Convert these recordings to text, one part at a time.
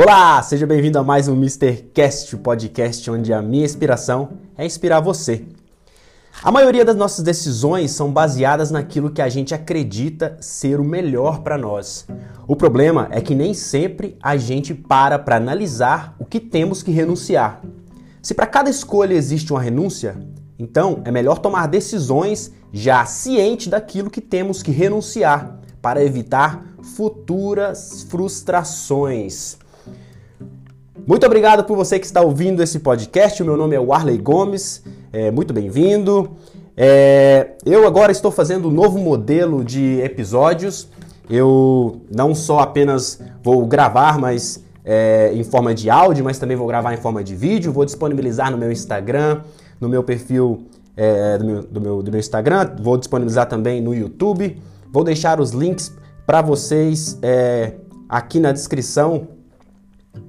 Olá, seja bem-vindo a mais um Mr. Cast, o podcast onde a minha inspiração é inspirar você. A maioria das nossas decisões são baseadas naquilo que a gente acredita ser o melhor para nós. O problema é que nem sempre a gente para para analisar o que temos que renunciar. Se para cada escolha existe uma renúncia, então é melhor tomar decisões já ciente daquilo que temos que renunciar para evitar futuras frustrações. Muito obrigado por você que está ouvindo esse podcast. O meu nome é Warley Gomes. É, muito bem-vindo. É, eu agora estou fazendo um novo modelo de episódios. Eu não só apenas vou gravar, mas é, em forma de áudio, mas também vou gravar em forma de vídeo. Vou disponibilizar no meu Instagram, no meu perfil é, do, meu, do, meu, do meu Instagram. Vou disponibilizar também no YouTube. Vou deixar os links para vocês é, aqui na descrição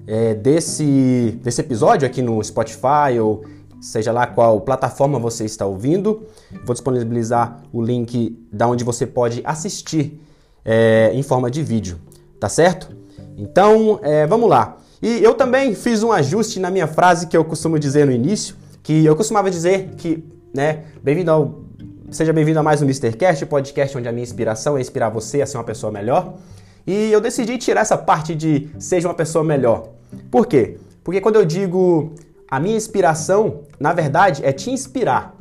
é, desse, desse episódio aqui no Spotify ou seja lá qual plataforma você está ouvindo. Vou disponibilizar o link da onde você pode assistir é, em forma de vídeo, tá certo? Então, é, vamos lá. E eu também fiz um ajuste na minha frase que eu costumo dizer no início, que eu costumava dizer que, né, bem-vindo ao Seja bem-vindo a mais um Mr. Cast, podcast onde a minha inspiração é inspirar você a ser uma pessoa melhor. E eu decidi tirar essa parte de seja uma pessoa melhor. Por quê? Porque quando eu digo a minha inspiração, na verdade, é te inspirar.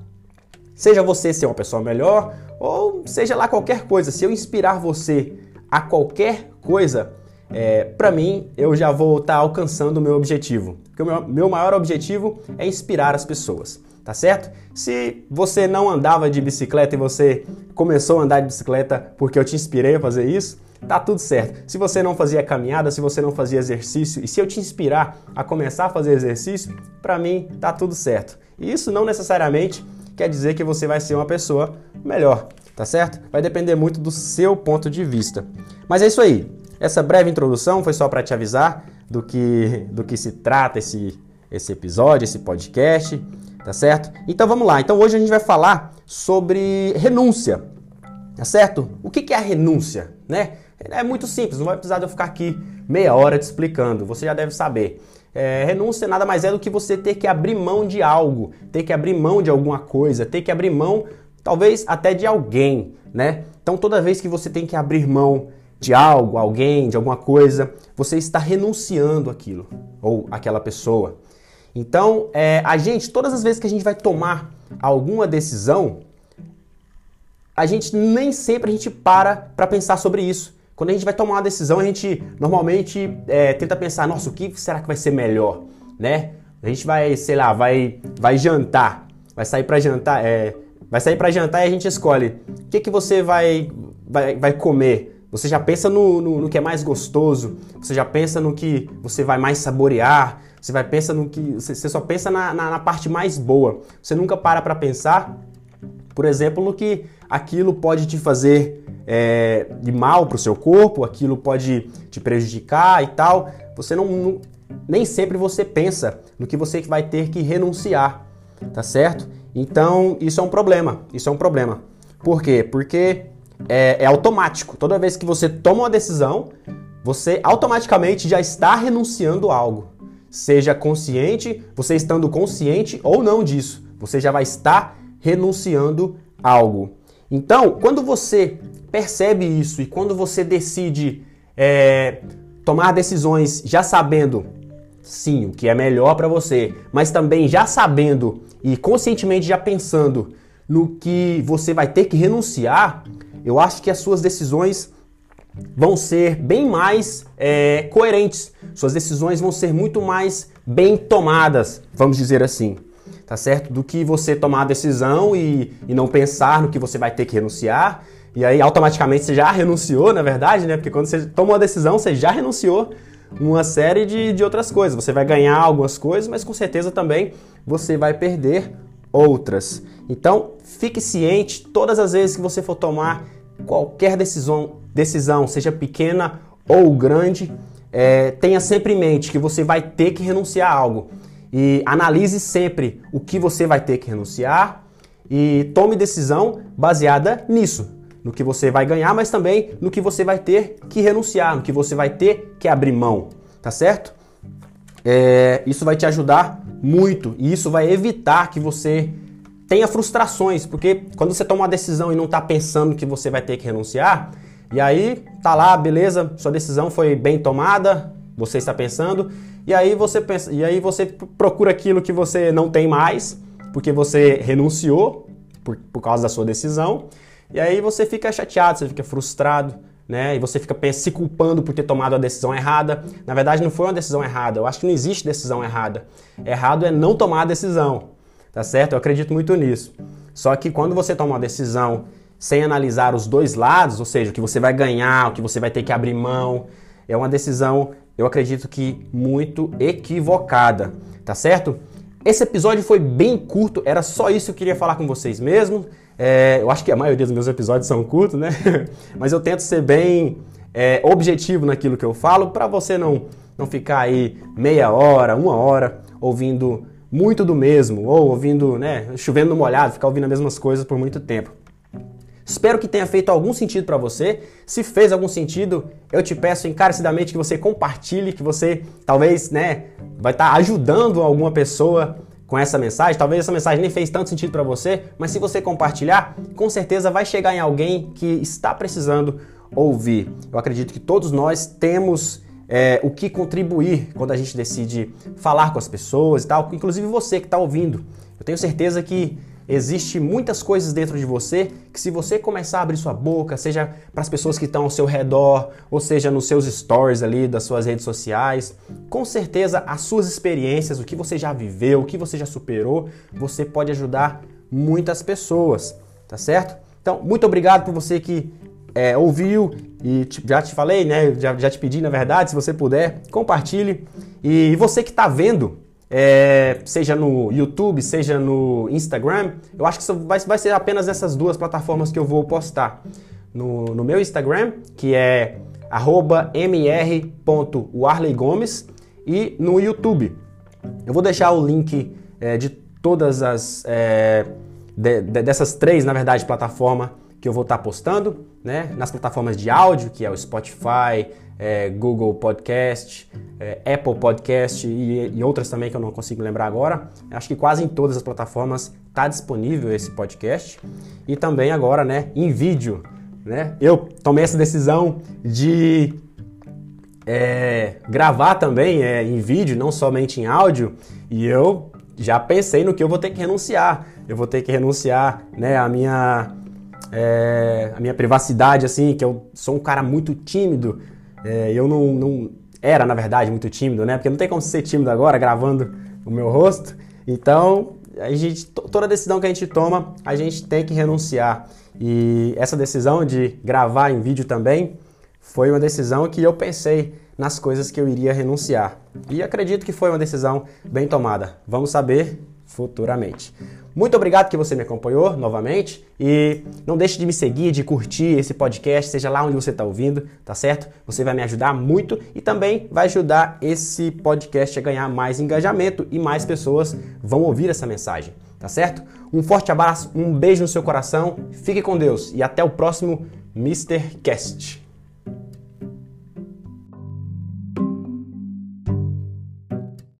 Seja você ser uma pessoa melhor ou seja lá qualquer coisa. Se eu inspirar você a qualquer coisa, é, para mim eu já vou estar tá alcançando o meu objetivo. Porque o meu, meu maior objetivo é inspirar as pessoas, tá certo? Se você não andava de bicicleta e você começou a andar de bicicleta porque eu te inspirei a fazer isso, tá tudo certo. Se você não fazia caminhada, se você não fazia exercício, e se eu te inspirar a começar a fazer exercício, para mim tá tudo certo. E isso não necessariamente quer dizer que você vai ser uma pessoa melhor, tá certo? Vai depender muito do seu ponto de vista. Mas é isso aí. Essa breve introdução foi só para te avisar do que do que se trata esse esse episódio, esse podcast, tá certo? Então vamos lá. Então hoje a gente vai falar sobre renúncia. Tá certo? O que é a renúncia, né? É muito simples, não vai precisar de eu ficar aqui meia hora te explicando, você já deve saber. É, renúncia nada mais é do que você ter que abrir mão de algo, ter que abrir mão de alguma coisa, ter que abrir mão, talvez até de alguém, né? Então toda vez que você tem que abrir mão de algo, alguém, de alguma coisa, você está renunciando aquilo ou aquela pessoa. Então, é, a gente, todas as vezes que a gente vai tomar alguma decisão, a gente nem sempre a gente para para pensar sobre isso. Quando a gente vai tomar uma decisão, a gente normalmente é, tenta pensar, nossa, o que será que vai ser melhor, né? A gente vai, sei lá, vai, vai jantar, vai sair para jantar, é, vai sair para jantar e a gente escolhe o que, que você vai, vai, vai comer. Você já pensa no, no, no, que é mais gostoso, você já pensa no que você vai mais saborear, você vai pensa no que você, só pensa na, na, na parte mais boa. Você nunca para para pensar, por exemplo, no que aquilo pode te fazer é, de mal para o seu corpo, aquilo pode te prejudicar e tal. Você não, não, nem sempre você pensa no que você vai ter que renunciar, tá certo? Então isso é um problema. Isso é um problema. Por quê? Porque é, é automático. Toda vez que você toma uma decisão, você automaticamente já está renunciando a algo. Seja consciente, você estando consciente ou não disso, você já vai estar renunciando algo. Então, quando você percebe isso e quando você decide é, tomar decisões já sabendo, sim, o que é melhor para você, mas também já sabendo e conscientemente já pensando no que você vai ter que renunciar, eu acho que as suas decisões vão ser bem mais é, coerentes. Suas decisões vão ser muito mais bem tomadas, vamos dizer assim tá certo? Do que você tomar a decisão e, e não pensar no que você vai ter que renunciar. E aí automaticamente você já renunciou, na verdade, né? Porque quando você toma uma decisão, você já renunciou uma série de, de outras coisas. Você vai ganhar algumas coisas, mas com certeza também você vai perder outras. Então, fique ciente todas as vezes que você for tomar qualquer decisão, decisão seja pequena ou grande, é, tenha sempre em mente que você vai ter que renunciar a algo e analise sempre o que você vai ter que renunciar e tome decisão baseada nisso, no que você vai ganhar, mas também no que você vai ter que renunciar, no que você vai ter que abrir mão, tá certo? é, isso vai te ajudar muito e isso vai evitar que você tenha frustrações, porque quando você toma uma decisão e não está pensando que você vai ter que renunciar, e aí tá lá, beleza, sua decisão foi bem tomada, você está pensando, e aí você pensa, e aí você procura aquilo que você não tem mais, porque você renunciou por, por causa da sua decisão, e aí você fica chateado, você fica frustrado, né? E você fica se culpando por ter tomado a decisão errada. Na verdade, não foi uma decisão errada. Eu acho que não existe decisão errada. Errado é não tomar a decisão, tá certo? Eu acredito muito nisso. Só que quando você toma uma decisão sem analisar os dois lados, ou seja, o que você vai ganhar, o que você vai ter que abrir mão, é uma decisão, eu acredito que muito equivocada, tá certo? Esse episódio foi bem curto, era só isso que eu queria falar com vocês mesmo. É, eu acho que a maioria dos meus episódios são curtos, né? Mas eu tento ser bem é, objetivo naquilo que eu falo para você não, não ficar aí meia hora, uma hora ouvindo muito do mesmo, ou ouvindo, né, chovendo no molhado, ficar ouvindo as mesmas coisas por muito tempo. Espero que tenha feito algum sentido para você. Se fez algum sentido, eu te peço encarecidamente que você compartilhe, que você talvez, né, vai estar tá ajudando alguma pessoa com essa mensagem. Talvez essa mensagem nem fez tanto sentido para você, mas se você compartilhar, com certeza vai chegar em alguém que está precisando ouvir. Eu acredito que todos nós temos é, o que contribuir quando a gente decide falar com as pessoas e tal, inclusive você que está ouvindo. Eu tenho certeza que Existe muitas coisas dentro de você que se você começar a abrir sua boca, seja para as pessoas que estão ao seu redor, ou seja nos seus stories ali das suas redes sociais, com certeza as suas experiências, o que você já viveu, o que você já superou, você pode ajudar muitas pessoas, tá certo? Então, muito obrigado por você que é, ouviu e já te falei, né? Já, já te pedi, na verdade, se você puder, compartilhe. E você que está vendo é, seja no YouTube, seja no Instagram, eu acho que vai, vai ser apenas essas duas plataformas que eu vou postar. No, no meu Instagram, que é mr.warleygomes e no YouTube. Eu vou deixar o link é, de todas as é, de, de, dessas três, na verdade, plataformas que eu vou estar postando, né? Nas plataformas de áudio, que é o Spotify, é, Google Podcast, é, Apple Podcast e, e, outras também que eu não consigo lembrar agora. Acho que quase em todas as plataformas está disponível esse podcast. E também agora, né, em vídeo. Né? Eu tomei essa decisão de é, gravar também é, em vídeo, não somente em áudio, e eu já pensei no que eu vou ter que renunciar. Eu vou ter que renunciar né, a minha é, a minha privacidade, assim, que eu sou um cara muito tímido. É, eu não, não, era, na verdade, muito tímido, né? Porque não tem como ser tímido agora gravando o meu rosto. Então, a gente, toda decisão que a gente toma, a gente tem que renunciar. E essa decisão de gravar em vídeo também foi uma decisão que eu pensei nas coisas que eu iria renunciar. E acredito que foi uma decisão bem tomada. Vamos saber futuramente. Muito obrigado que você me acompanhou novamente e não deixe de me seguir, de curtir esse podcast, seja lá onde você está ouvindo, tá certo? Você vai me ajudar muito e também vai ajudar esse podcast a ganhar mais engajamento e mais pessoas vão ouvir essa mensagem, tá certo? Um forte abraço, um beijo no seu coração, fique com Deus e até o próximo Mr. Cast.